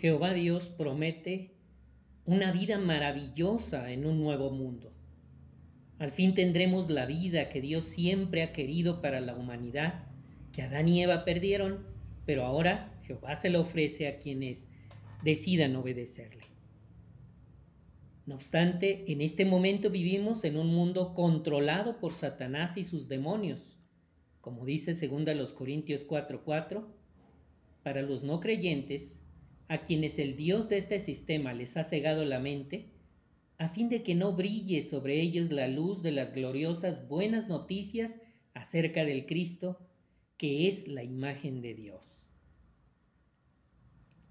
Jehová Dios promete una vida maravillosa en un nuevo mundo. Al fin tendremos la vida que Dios siempre ha querido para la humanidad, que Adán y Eva perdieron, pero ahora Jehová se lo ofrece a quienes decidan obedecerle. No obstante, en este momento vivimos en un mundo controlado por Satanás y sus demonios. Como dice 2 Corintios 4:4, para los no creyentes, a quienes el Dios de este sistema les ha cegado la mente, a fin de que no brille sobre ellos la luz de las gloriosas buenas noticias acerca del Cristo, que es la imagen de Dios.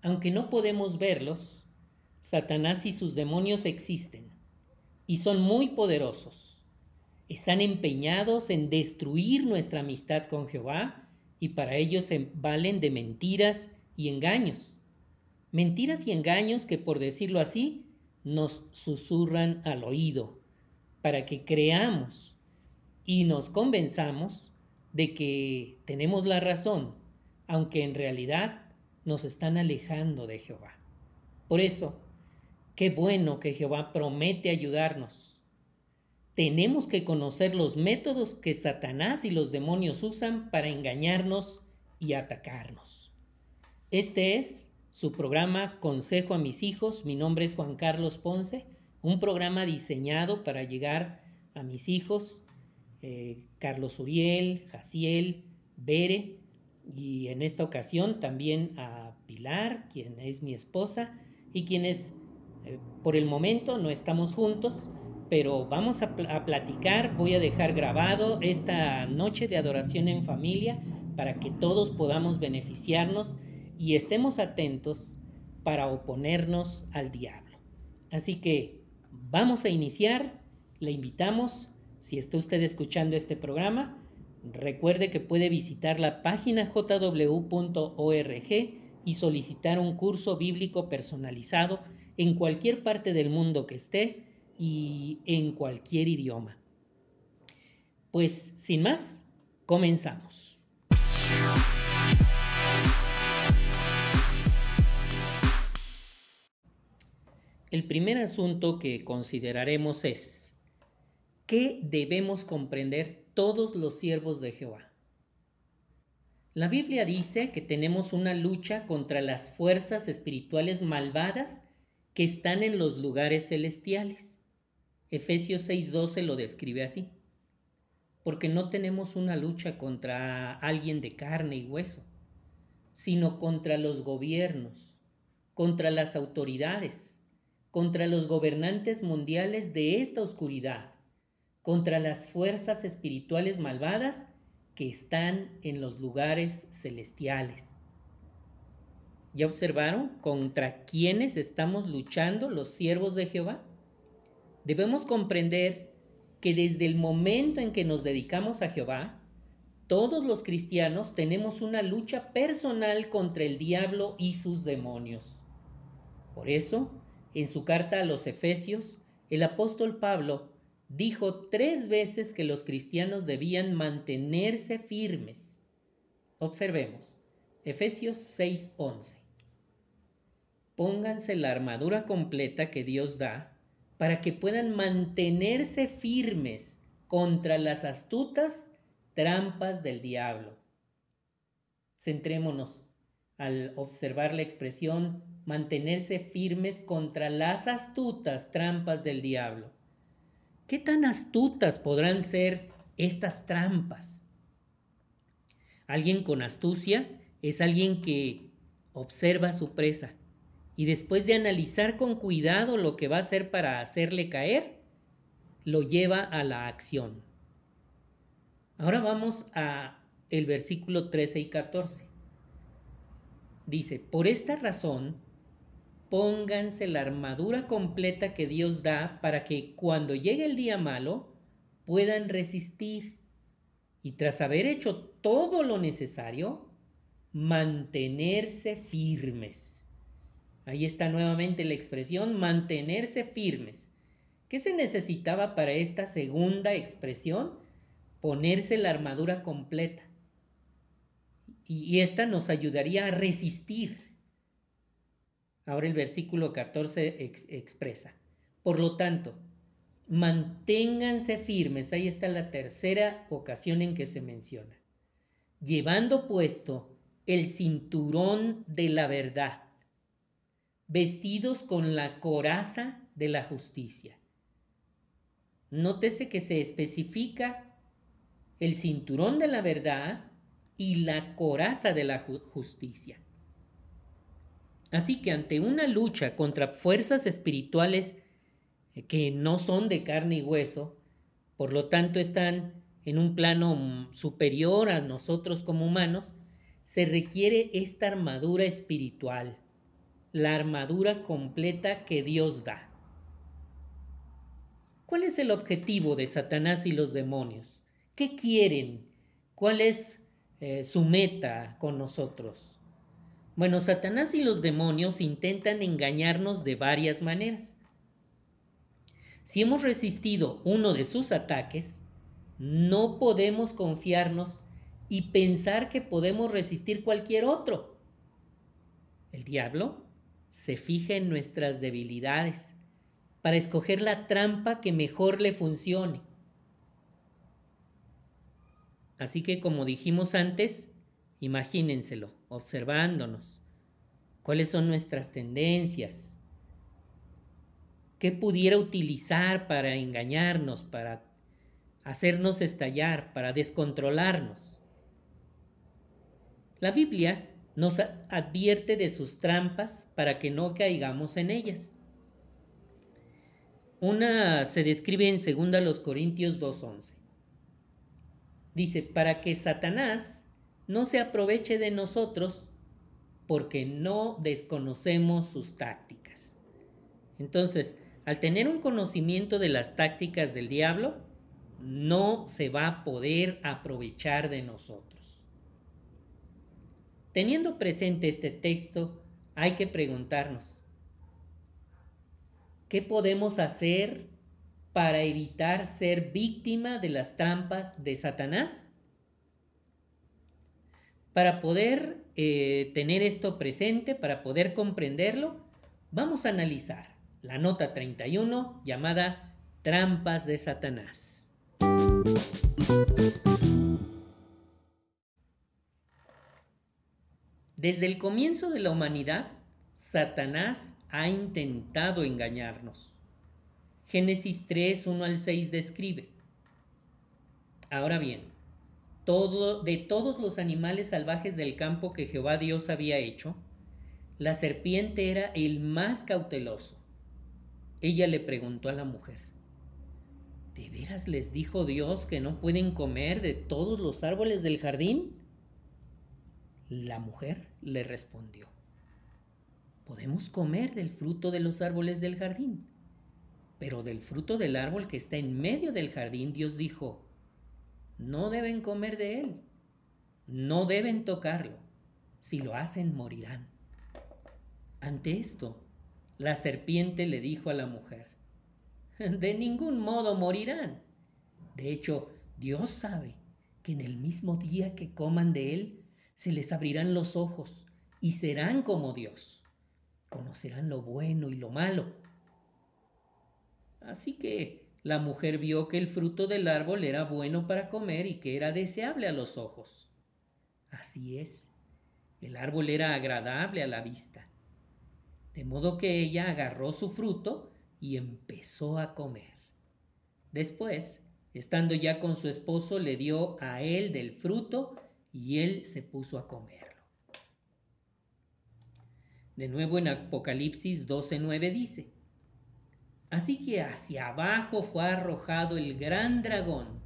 Aunque no podemos verlos, Satanás y sus demonios existen y son muy poderosos. Están empeñados en destruir nuestra amistad con Jehová y para ello se valen de mentiras y engaños. Mentiras y engaños que, por decirlo así, nos susurran al oído, para que creamos y nos convenzamos de que tenemos la razón, aunque en realidad nos están alejando de Jehová. Por eso, qué bueno que Jehová promete ayudarnos. Tenemos que conocer los métodos que Satanás y los demonios usan para engañarnos y atacarnos. Este es su programa Consejo a mis hijos. Mi nombre es Juan Carlos Ponce, un programa diseñado para llegar a mis hijos, eh, Carlos Uriel, Jaciel, Bere, y en esta ocasión también a Pilar, quien es mi esposa, y quienes eh, por el momento no estamos juntos, pero vamos a, a platicar, voy a dejar grabado esta noche de adoración en familia para que todos podamos beneficiarnos y estemos atentos para oponernos al diablo. Así que vamos a iniciar, le invitamos, si está usted escuchando este programa, recuerde que puede visitar la página jw.org y solicitar un curso bíblico personalizado en cualquier parte del mundo que esté y en cualquier idioma. Pues sin más, comenzamos. El primer asunto que consideraremos es, ¿qué debemos comprender todos los siervos de Jehová? La Biblia dice que tenemos una lucha contra las fuerzas espirituales malvadas que están en los lugares celestiales. Efesios 6:12 lo describe así. Porque no tenemos una lucha contra alguien de carne y hueso, sino contra los gobiernos, contra las autoridades, contra los gobernantes mundiales de esta oscuridad, contra las fuerzas espirituales malvadas que están en los lugares celestiales. ¿Ya observaron contra quiénes estamos luchando los siervos de Jehová? Debemos comprender que desde el momento en que nos dedicamos a Jehová, todos los cristianos tenemos una lucha personal contra el diablo y sus demonios. Por eso, en su carta a los Efesios, el apóstol Pablo dijo tres veces que los cristianos debían mantenerse firmes. Observemos, Efesios 6:11. Pónganse la armadura completa que Dios da para que puedan mantenerse firmes contra las astutas trampas del diablo. Centrémonos al observar la expresión mantenerse firmes contra las astutas trampas del diablo. ¿Qué tan astutas podrán ser estas trampas? Alguien con astucia es alguien que observa su presa y después de analizar con cuidado lo que va a hacer para hacerle caer, lo lleva a la acción. Ahora vamos a el versículo 13 y 14. Dice, por esta razón, pónganse la armadura completa que Dios da para que cuando llegue el día malo puedan resistir y tras haber hecho todo lo necesario, mantenerse firmes. Ahí está nuevamente la expresión mantenerse firmes. ¿Qué se necesitaba para esta segunda expresión? Ponerse la armadura completa. Y esta nos ayudaría a resistir Ahora el versículo 14 expresa. Por lo tanto, manténganse firmes. Ahí está la tercera ocasión en que se menciona. Llevando puesto el cinturón de la verdad, vestidos con la coraza de la justicia. Nótese que se especifica el cinturón de la verdad y la coraza de la justicia. Así que ante una lucha contra fuerzas espirituales que no son de carne y hueso, por lo tanto están en un plano superior a nosotros como humanos, se requiere esta armadura espiritual, la armadura completa que Dios da. ¿Cuál es el objetivo de Satanás y los demonios? ¿Qué quieren? ¿Cuál es eh, su meta con nosotros? Bueno, Satanás y los demonios intentan engañarnos de varias maneras. Si hemos resistido uno de sus ataques, no podemos confiarnos y pensar que podemos resistir cualquier otro. El diablo se fija en nuestras debilidades para escoger la trampa que mejor le funcione. Así que como dijimos antes, imagínenselo, observándonos. ¿Cuáles son nuestras tendencias? ¿Qué pudiera utilizar para engañarnos, para hacernos estallar, para descontrolarnos? La Biblia nos advierte de sus trampas para que no caigamos en ellas. Una se describe en 2 Corintios 2.11. Dice, para que Satanás no se aproveche de nosotros porque no desconocemos sus tácticas. Entonces, al tener un conocimiento de las tácticas del diablo, no se va a poder aprovechar de nosotros. Teniendo presente este texto, hay que preguntarnos, ¿qué podemos hacer para evitar ser víctima de las trampas de Satanás? Para poder eh, tener esto presente, para poder comprenderlo, vamos a analizar la nota 31 llamada Trampas de Satanás. Desde el comienzo de la humanidad, Satanás ha intentado engañarnos. Génesis 3, 1 al 6 describe. Ahora bien, de todos los animales salvajes del campo que Jehová Dios había hecho, la serpiente era el más cauteloso. Ella le preguntó a la mujer, ¿de veras les dijo Dios que no pueden comer de todos los árboles del jardín? La mujer le respondió, podemos comer del fruto de los árboles del jardín, pero del fruto del árbol que está en medio del jardín Dios dijo, no deben comer de él, no deben tocarlo, si lo hacen morirán. Ante esto, la serpiente le dijo a la mujer, de ningún modo morirán. De hecho, Dios sabe que en el mismo día que coman de él, se les abrirán los ojos y serán como Dios. Conocerán lo bueno y lo malo. Así que la mujer vio que el fruto del árbol era bueno para comer y que era deseable a los ojos. Así es, el árbol era agradable a la vista. De modo que ella agarró su fruto y empezó a comer. Después, estando ya con su esposo, le dio a él del fruto y él se puso a comerlo. De nuevo en Apocalipsis 12:9 dice, Así que hacia abajo fue arrojado el gran dragón,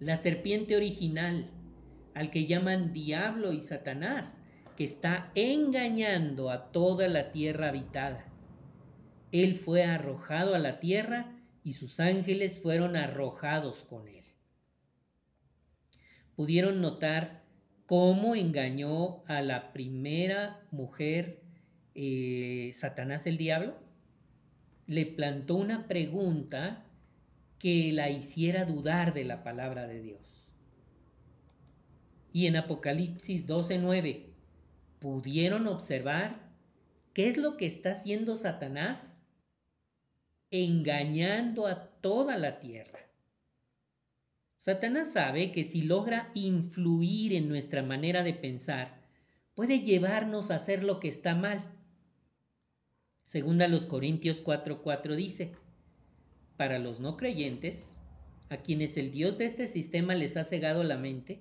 la serpiente original, al que llaman diablo y Satanás, que está engañando a toda la tierra habitada. Él fue arrojado a la tierra y sus ángeles fueron arrojados con él. Pudieron notar cómo engañó a la primera mujer eh, Satanás el diablo? Le plantó una pregunta que la hiciera dudar de la palabra de Dios. Y en Apocalipsis 12:9 pudieron observar ¿Qué es lo que está haciendo Satanás? Engañando a toda la tierra. Satanás sabe que si logra influir en nuestra manera de pensar, puede llevarnos a hacer lo que está mal. Segunda los Corintios 4:4 dice, para los no creyentes, a quienes el Dios de este sistema les ha cegado la mente,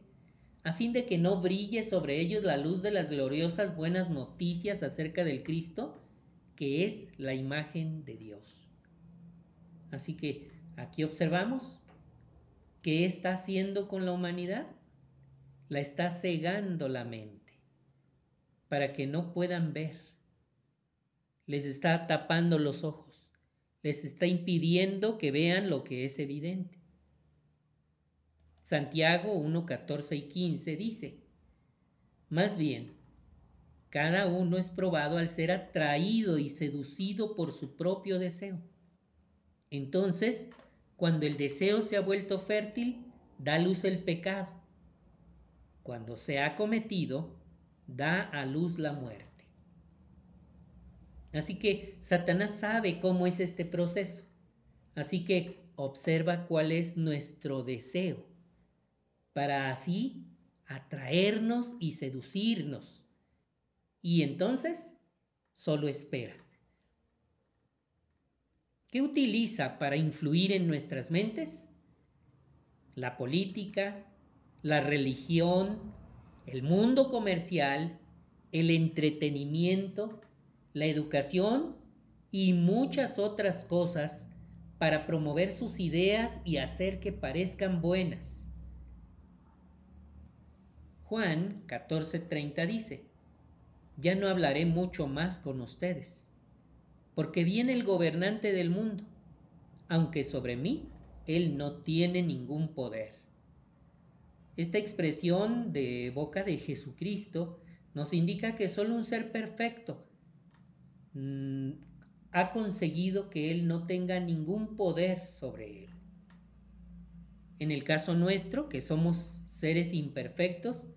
a fin de que no brille sobre ellos la luz de las gloriosas buenas noticias acerca del Cristo, que es la imagen de Dios. Así que aquí observamos qué está haciendo con la humanidad. La está cegando la mente para que no puedan ver. Les está tapando los ojos. Les está impidiendo que vean lo que es evidente. Santiago 1, 14 y 15 dice, Más bien, cada uno es probado al ser atraído y seducido por su propio deseo. Entonces, cuando el deseo se ha vuelto fértil, da luz el pecado. Cuando se ha cometido, da a luz la muerte. Así que Satanás sabe cómo es este proceso. Así que observa cuál es nuestro deseo para así atraernos y seducirnos. Y entonces solo espera. ¿Qué utiliza para influir en nuestras mentes? La política, la religión, el mundo comercial, el entretenimiento, la educación y muchas otras cosas para promover sus ideas y hacer que parezcan buenas. Juan 14:30 dice, ya no hablaré mucho más con ustedes, porque viene el gobernante del mundo, aunque sobre mí él no tiene ningún poder. Esta expresión de boca de Jesucristo nos indica que solo un ser perfecto mm, ha conseguido que Él no tenga ningún poder sobre Él. En el caso nuestro, que somos seres imperfectos,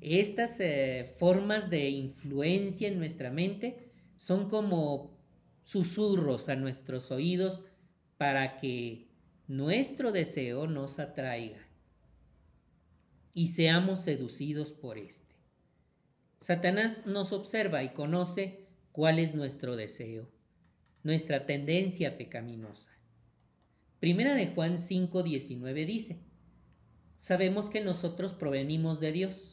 estas eh, formas de influencia en nuestra mente son como susurros a nuestros oídos para que nuestro deseo nos atraiga y seamos seducidos por éste. Satanás nos observa y conoce cuál es nuestro deseo, nuestra tendencia pecaminosa. Primera de Juan 5:19 dice, sabemos que nosotros provenimos de Dios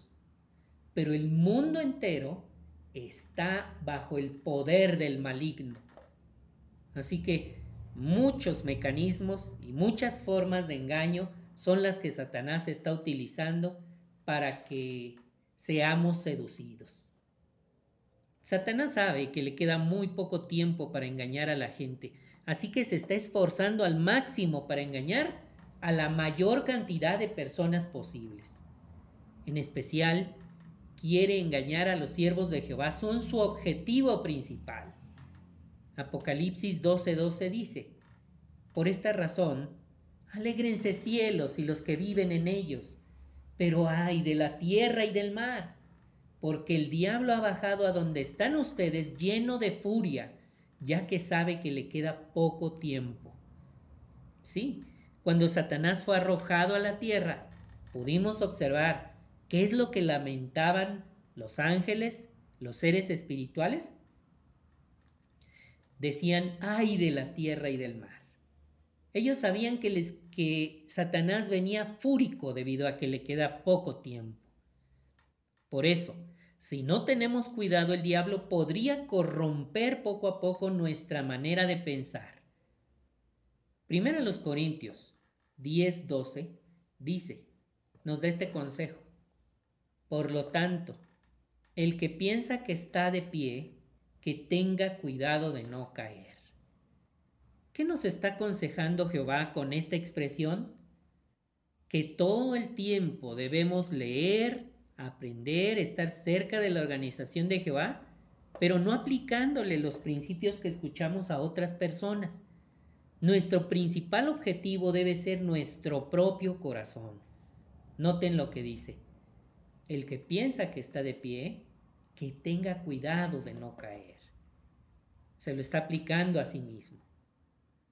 pero el mundo entero está bajo el poder del maligno. Así que muchos mecanismos y muchas formas de engaño son las que Satanás está utilizando para que seamos seducidos. Satanás sabe que le queda muy poco tiempo para engañar a la gente, así que se está esforzando al máximo para engañar a la mayor cantidad de personas posibles. En especial, quiere engañar a los siervos de Jehová son su objetivo principal. Apocalipsis 12:12 dice, por esta razón, alégrense cielos y los que viven en ellos, pero ay de la tierra y del mar, porque el diablo ha bajado a donde están ustedes lleno de furia, ya que sabe que le queda poco tiempo. Sí, cuando Satanás fue arrojado a la tierra, pudimos observar ¿Qué es lo que lamentaban los ángeles, los seres espirituales? Decían, ay de la tierra y del mar. Ellos sabían que, les, que Satanás venía fúrico debido a que le queda poco tiempo. Por eso, si no tenemos cuidado, el diablo podría corromper poco a poco nuestra manera de pensar. Primero los Corintios 10:12 dice, nos da este consejo. Por lo tanto, el que piensa que está de pie, que tenga cuidado de no caer. ¿Qué nos está aconsejando Jehová con esta expresión? Que todo el tiempo debemos leer, aprender, estar cerca de la organización de Jehová, pero no aplicándole los principios que escuchamos a otras personas. Nuestro principal objetivo debe ser nuestro propio corazón. Noten lo que dice el que piensa que está de pie, que tenga cuidado de no caer. se lo está aplicando a sí mismo.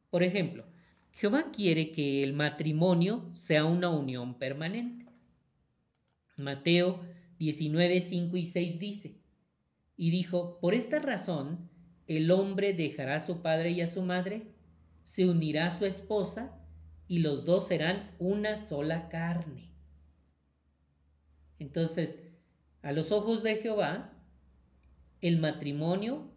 Por ejemplo, Jehová quiere que el matrimonio sea una unión permanente. Mateo 19, 5 y 6 dice, y dijo, por esta razón el hombre dejará a su padre y a su madre, se unirá a su esposa, y los dos serán una sola carne. Entonces, a los ojos de Jehová, el matrimonio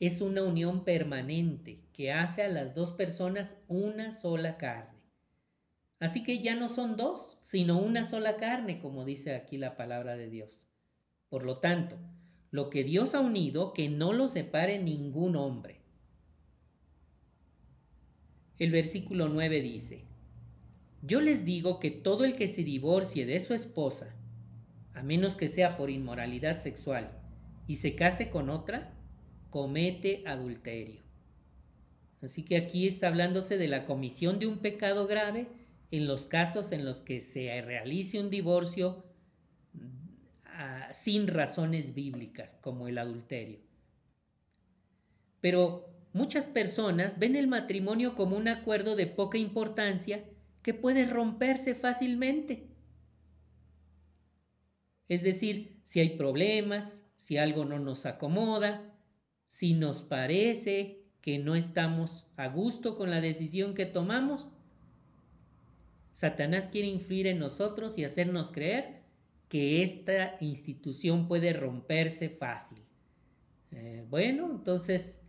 es una unión permanente que hace a las dos personas una sola carne. Así que ya no son dos, sino una sola carne, como dice aquí la palabra de Dios. Por lo tanto, lo que Dios ha unido, que no lo separe ningún hombre. El versículo 9 dice, Yo les digo que todo el que se divorcie de su esposa, a menos que sea por inmoralidad sexual, y se case con otra, comete adulterio. Así que aquí está hablándose de la comisión de un pecado grave en los casos en los que se realice un divorcio ah, sin razones bíblicas, como el adulterio. Pero muchas personas ven el matrimonio como un acuerdo de poca importancia que puede romperse fácilmente. Es decir, si hay problemas, si algo no nos acomoda, si nos parece que no estamos a gusto con la decisión que tomamos, Satanás quiere influir en nosotros y hacernos creer que esta institución puede romperse fácil. Eh, bueno, entonces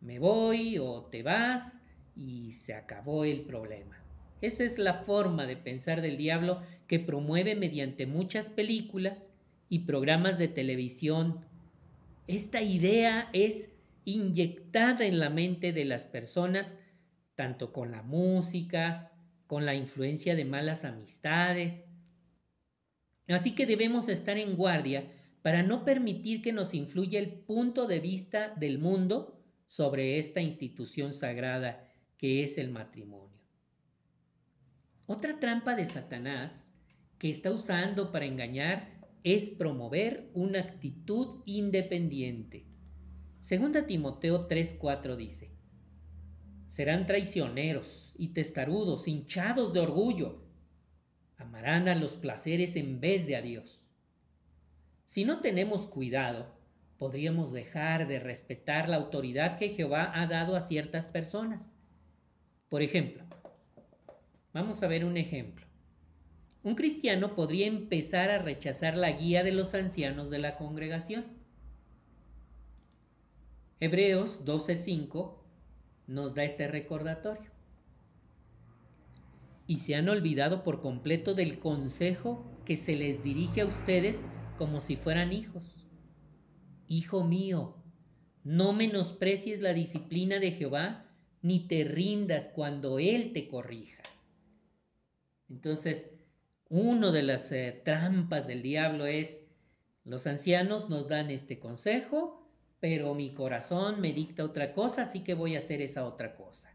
me voy o te vas y se acabó el problema. Esa es la forma de pensar del diablo que promueve mediante muchas películas y programas de televisión esta idea es inyectada en la mente de las personas, tanto con la música, con la influencia de malas amistades. Así que debemos estar en guardia para no permitir que nos influya el punto de vista del mundo sobre esta institución sagrada que es el matrimonio. Otra trampa de Satanás que está usando para engañar es promover una actitud independiente. Segunda Timoteo 3:4 dice, serán traicioneros y testarudos, hinchados de orgullo, amarán a los placeres en vez de a Dios. Si no tenemos cuidado, podríamos dejar de respetar la autoridad que Jehová ha dado a ciertas personas. Por ejemplo, vamos a ver un ejemplo un cristiano podría empezar a rechazar la guía de los ancianos de la congregación. Hebreos 12:5 nos da este recordatorio. Y se han olvidado por completo del consejo que se les dirige a ustedes como si fueran hijos. Hijo mío, no menosprecies la disciplina de Jehová, ni te rindas cuando Él te corrija. Entonces, una de las eh, trampas del diablo es, los ancianos nos dan este consejo, pero mi corazón me dicta otra cosa, así que voy a hacer esa otra cosa.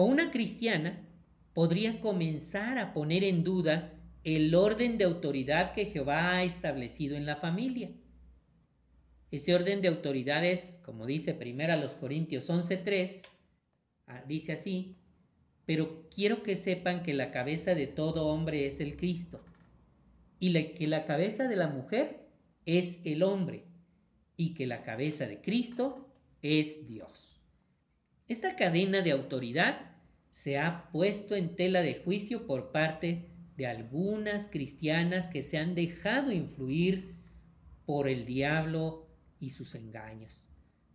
O una cristiana podría comenzar a poner en duda el orden de autoridad que Jehová ha establecido en la familia. Ese orden de autoridad es, como dice primero a los Corintios 11.3, ah, dice así, pero quiero que sepan que la cabeza de todo hombre es el Cristo y que la cabeza de la mujer es el hombre y que la cabeza de Cristo es Dios. Esta cadena de autoridad se ha puesto en tela de juicio por parte de algunas cristianas que se han dejado influir por el diablo y sus engaños.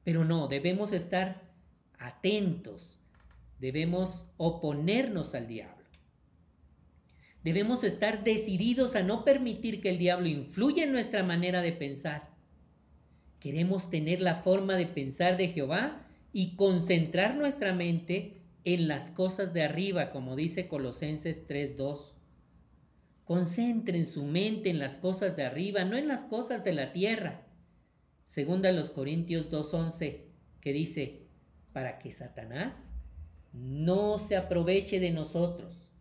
Pero no, debemos estar atentos Debemos oponernos al diablo. Debemos estar decididos a no permitir que el diablo influya en nuestra manera de pensar. Queremos tener la forma de pensar de Jehová y concentrar nuestra mente en las cosas de arriba, como dice Colosenses 3.2. Concentren su mente en las cosas de arriba, no en las cosas de la tierra. Segunda los Corintios 2.11, que dice, para que Satanás no se aproveche de nosotros,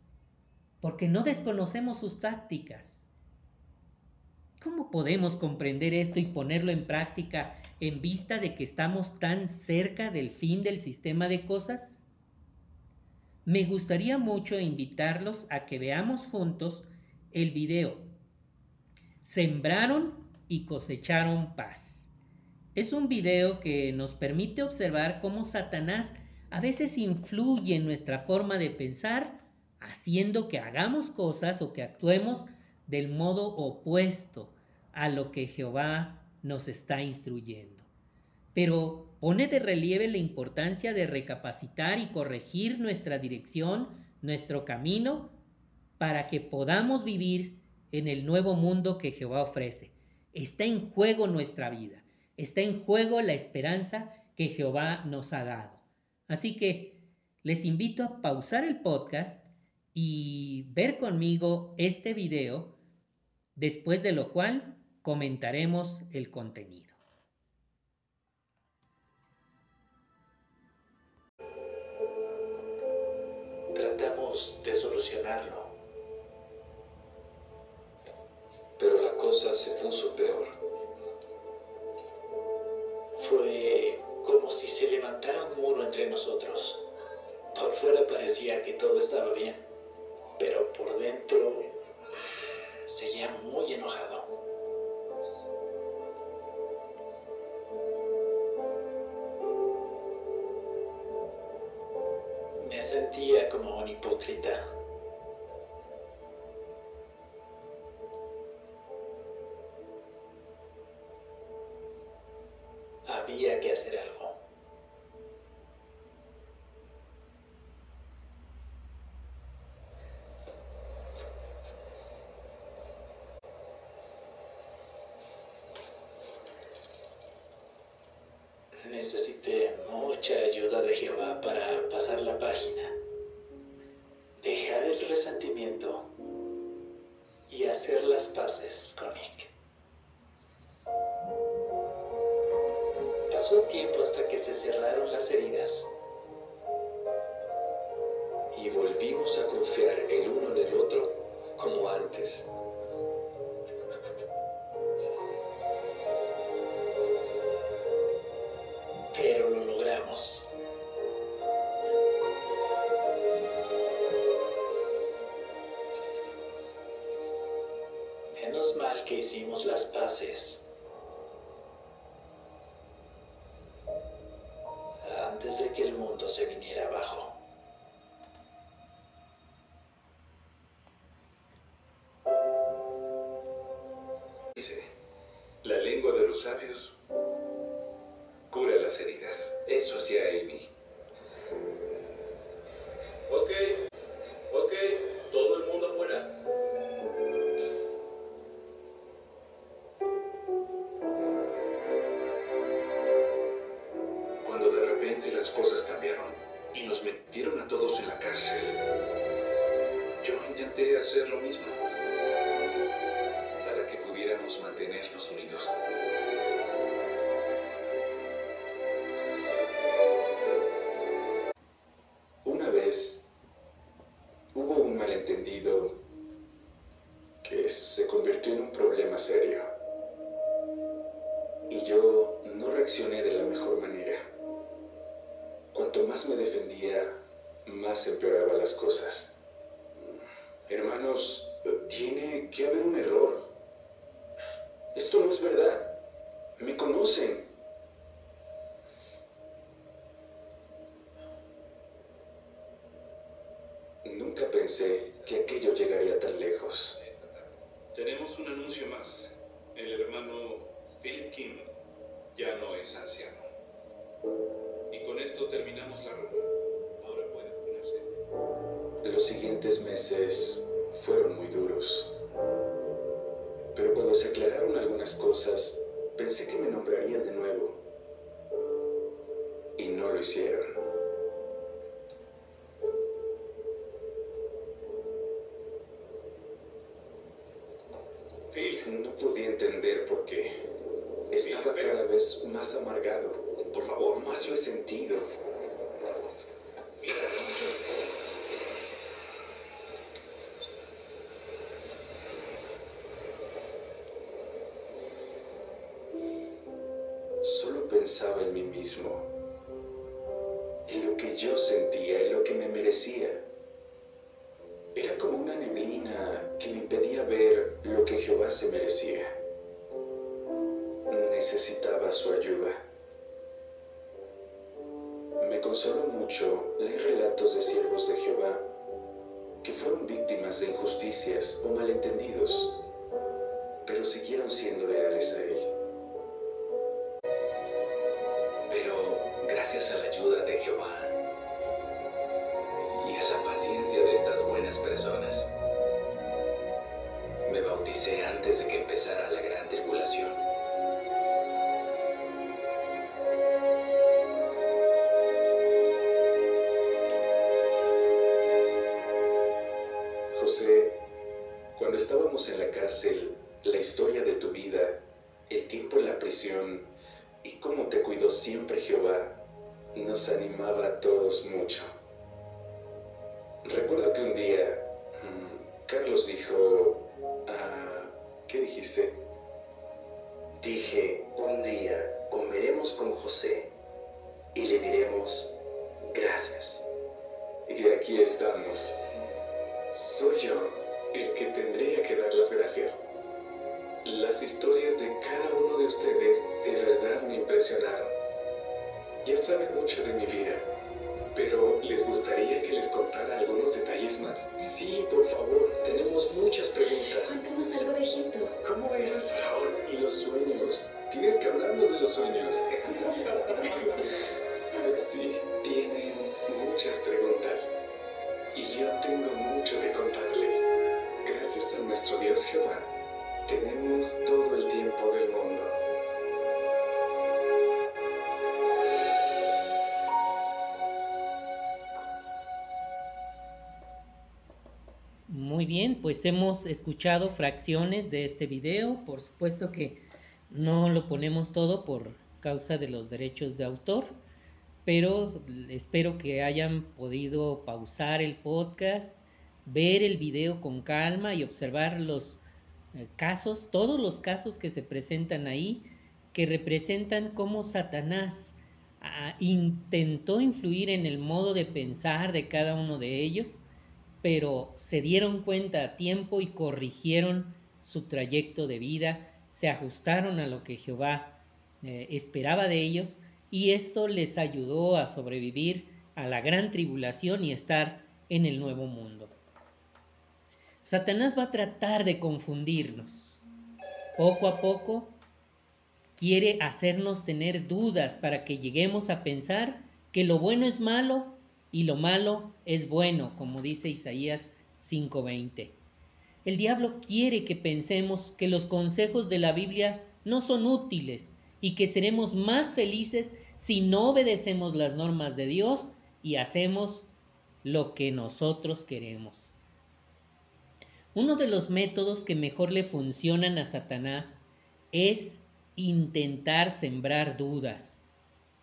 porque no desconocemos sus tácticas. ¿Cómo podemos comprender esto y ponerlo en práctica en vista de que estamos tan cerca del fin del sistema de cosas? Me gustaría mucho invitarlos a que veamos juntos el video. Sembraron y cosecharon paz. Es un video que nos permite observar cómo Satanás a veces influye en nuestra forma de pensar, haciendo que hagamos cosas o que actuemos del modo opuesto a lo que Jehová nos está instruyendo. Pero pone de relieve la importancia de recapacitar y corregir nuestra dirección, nuestro camino, para que podamos vivir en el nuevo mundo que Jehová ofrece. Está en juego nuestra vida, está en juego la esperanza que Jehová nos ha dado. Así que les invito a pausar el podcast y ver conmigo este video, después de lo cual comentaremos el contenido. Tratamos de solucionarlo. Pero la cosa se puso peor. Fue como si se levantara un muro entre nosotros. Por fuera parecía que todo estaba bien, pero por dentro seguía muy enojado. Había que hacer algo. Necesité mucha ayuda de Jehová para pasar la página, y hacer las paces con lengua de los pensé que aquello llegaría tan lejos. Tenemos un anuncio más. El hermano Philip Kim ya no es anciano. Y con esto terminamos la reunión. Ahora puede ponerse. Los siguientes meses fueron muy duros. Pero cuando se aclararon algunas cosas, pensé que me nombrarían de nuevo. Y no lo hicieron. Pensaba en mí mismo, en lo que yo sentía, en lo que me merecía. Era como una neblina que me impedía ver lo que Jehová se merecía. Necesitaba su ayuda. Me consoló mucho leer relatos de siervos de Jehová que fueron víctimas de injusticias o malentendidos, pero siguieron siendo leales a Él. Y cómo te cuidó siempre Jehová, nos animaba a todos mucho. Recuerdo que un día mm, Carlos dijo, ah, ¿qué dijiste? Dije, un día comeremos con José y le diremos gracias. Y aquí estamos. Soy yo el que tendría que dar las gracias. Las historias de cada uno de ustedes de verdad me impresionaron. Ya saben mucho de mi vida, pero ¿les gustaría que les contara algunos detalles más? Sí, por favor, tenemos muchas preguntas. Cuéntanos algo de Egipto. ¿Cómo era el faraón y los sueños? Tienes que hablarnos de los sueños. Pues sí, tienen muchas preguntas. Y yo tengo mucho que contarles. Gracias a nuestro Dios Jehová, tenemos todo el tiempo del mundo. Muy bien, pues hemos escuchado fracciones de este video. Por supuesto que no lo ponemos todo por causa de los derechos de autor, pero espero que hayan podido pausar el podcast, ver el video con calma y observar los casos, todos los casos que se presentan ahí, que representan cómo Satanás ah, intentó influir en el modo de pensar de cada uno de ellos pero se dieron cuenta a tiempo y corrigieron su trayecto de vida, se ajustaron a lo que Jehová eh, esperaba de ellos y esto les ayudó a sobrevivir a la gran tribulación y estar en el nuevo mundo. Satanás va a tratar de confundirnos. Poco a poco quiere hacernos tener dudas para que lleguemos a pensar que lo bueno es malo y lo malo es bueno, como dice Isaías 5:20. El diablo quiere que pensemos que los consejos de la Biblia no son útiles y que seremos más felices si no obedecemos las normas de Dios y hacemos lo que nosotros queremos. Uno de los métodos que mejor le funcionan a Satanás es intentar sembrar dudas,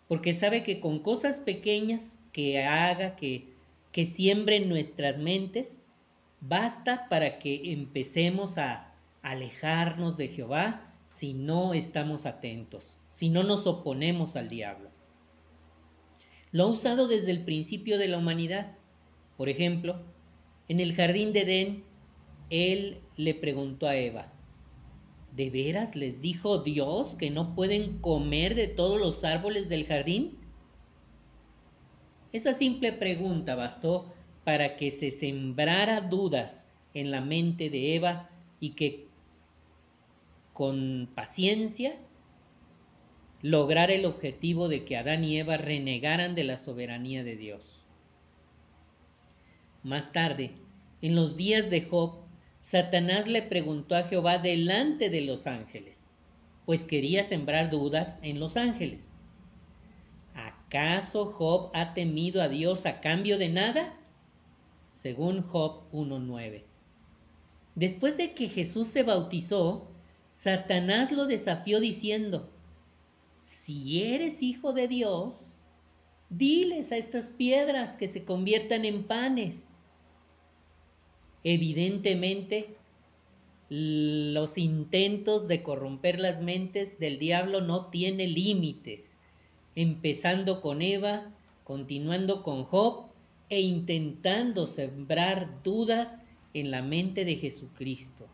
porque sabe que con cosas pequeñas que haga que, que siembre en nuestras mentes, basta para que empecemos a alejarnos de Jehová si no estamos atentos, si no nos oponemos al diablo. Lo ha usado desde el principio de la humanidad. Por ejemplo, en el jardín de Edén, él le preguntó a Eva, ¿de veras les dijo Dios que no pueden comer de todos los árboles del jardín? Esa simple pregunta bastó para que se sembrara dudas en la mente de Eva y que con paciencia lograra el objetivo de que Adán y Eva renegaran de la soberanía de Dios. Más tarde, en los días de Job, Satanás le preguntó a Jehová delante de los ángeles, pues quería sembrar dudas en los ángeles. ¿Acaso Job ha temido a Dios a cambio de nada? Según Job 1.9. Después de que Jesús se bautizó, Satanás lo desafió diciendo, si eres hijo de Dios, diles a estas piedras que se conviertan en panes. Evidentemente, los intentos de corromper las mentes del diablo no tienen límites, empezando con Eva, continuando con Job e intentando sembrar dudas en la mente de Jesucristo.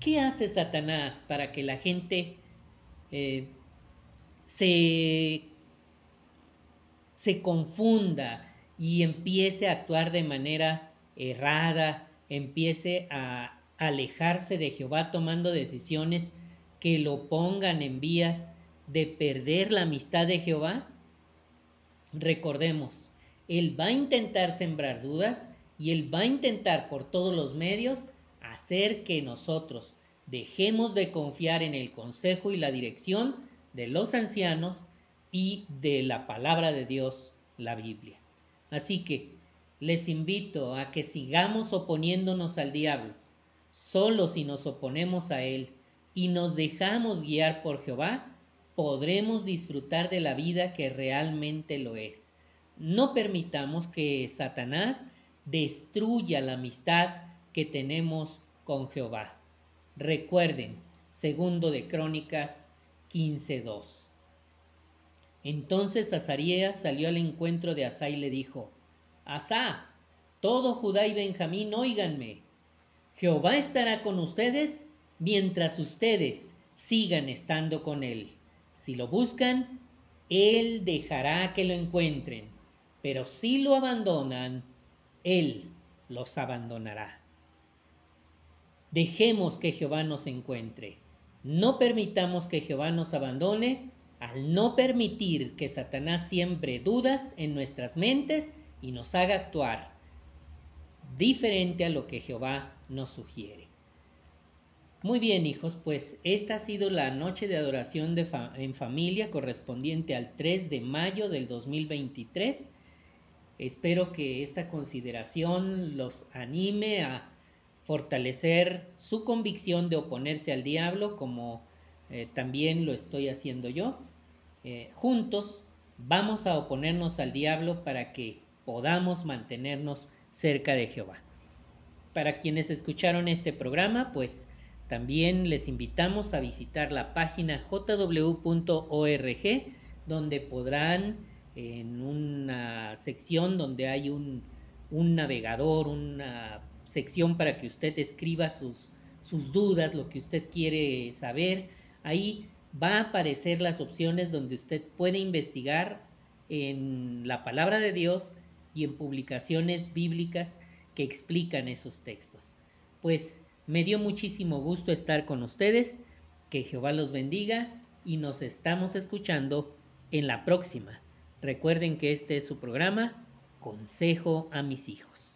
¿Qué hace Satanás para que la gente eh, se, se confunda y empiece a actuar de manera errada, empiece a alejarse de Jehová tomando decisiones que lo pongan en vías de perder la amistad de Jehová? Recordemos, Él va a intentar sembrar dudas y Él va a intentar por todos los medios hacer que nosotros dejemos de confiar en el consejo y la dirección de los ancianos y de la palabra de Dios, la Biblia. Así que les invito a que sigamos oponiéndonos al diablo. Solo si nos oponemos a él y nos dejamos guiar por Jehová, podremos disfrutar de la vida que realmente lo es. No permitamos que Satanás destruya la amistad que tenemos con Jehová. Recuerden, segundo de Crónicas 15.2. Entonces Azarías salió al encuentro de Asa y le dijo, Asá, todo Judá y Benjamín, óiganme. Jehová estará con ustedes mientras ustedes sigan estando con él. Si lo buscan, él dejará que lo encuentren, pero si lo abandonan, él los abandonará. Dejemos que Jehová nos encuentre. No permitamos que Jehová nos abandone al no permitir que Satanás siembre dudas en nuestras mentes y nos haga actuar diferente a lo que Jehová nos sugiere. Muy bien, hijos, pues esta ha sido la noche de adoración en familia correspondiente al 3 de mayo del 2023. Espero que esta consideración los anime a fortalecer su convicción de oponerse al diablo como eh, también lo estoy haciendo yo. Eh, juntos vamos a oponernos al diablo para que podamos mantenernos cerca de Jehová. Para quienes escucharon este programa, pues también les invitamos a visitar la página jw.org, donde podrán, en una sección donde hay un, un navegador, una sección para que usted escriba sus, sus dudas, lo que usted quiere saber. Ahí va a aparecer las opciones donde usted puede investigar en la palabra de Dios y en publicaciones bíblicas que explican esos textos. Pues me dio muchísimo gusto estar con ustedes, que Jehová los bendiga y nos estamos escuchando en la próxima. Recuerden que este es su programa, Consejo a mis hijos.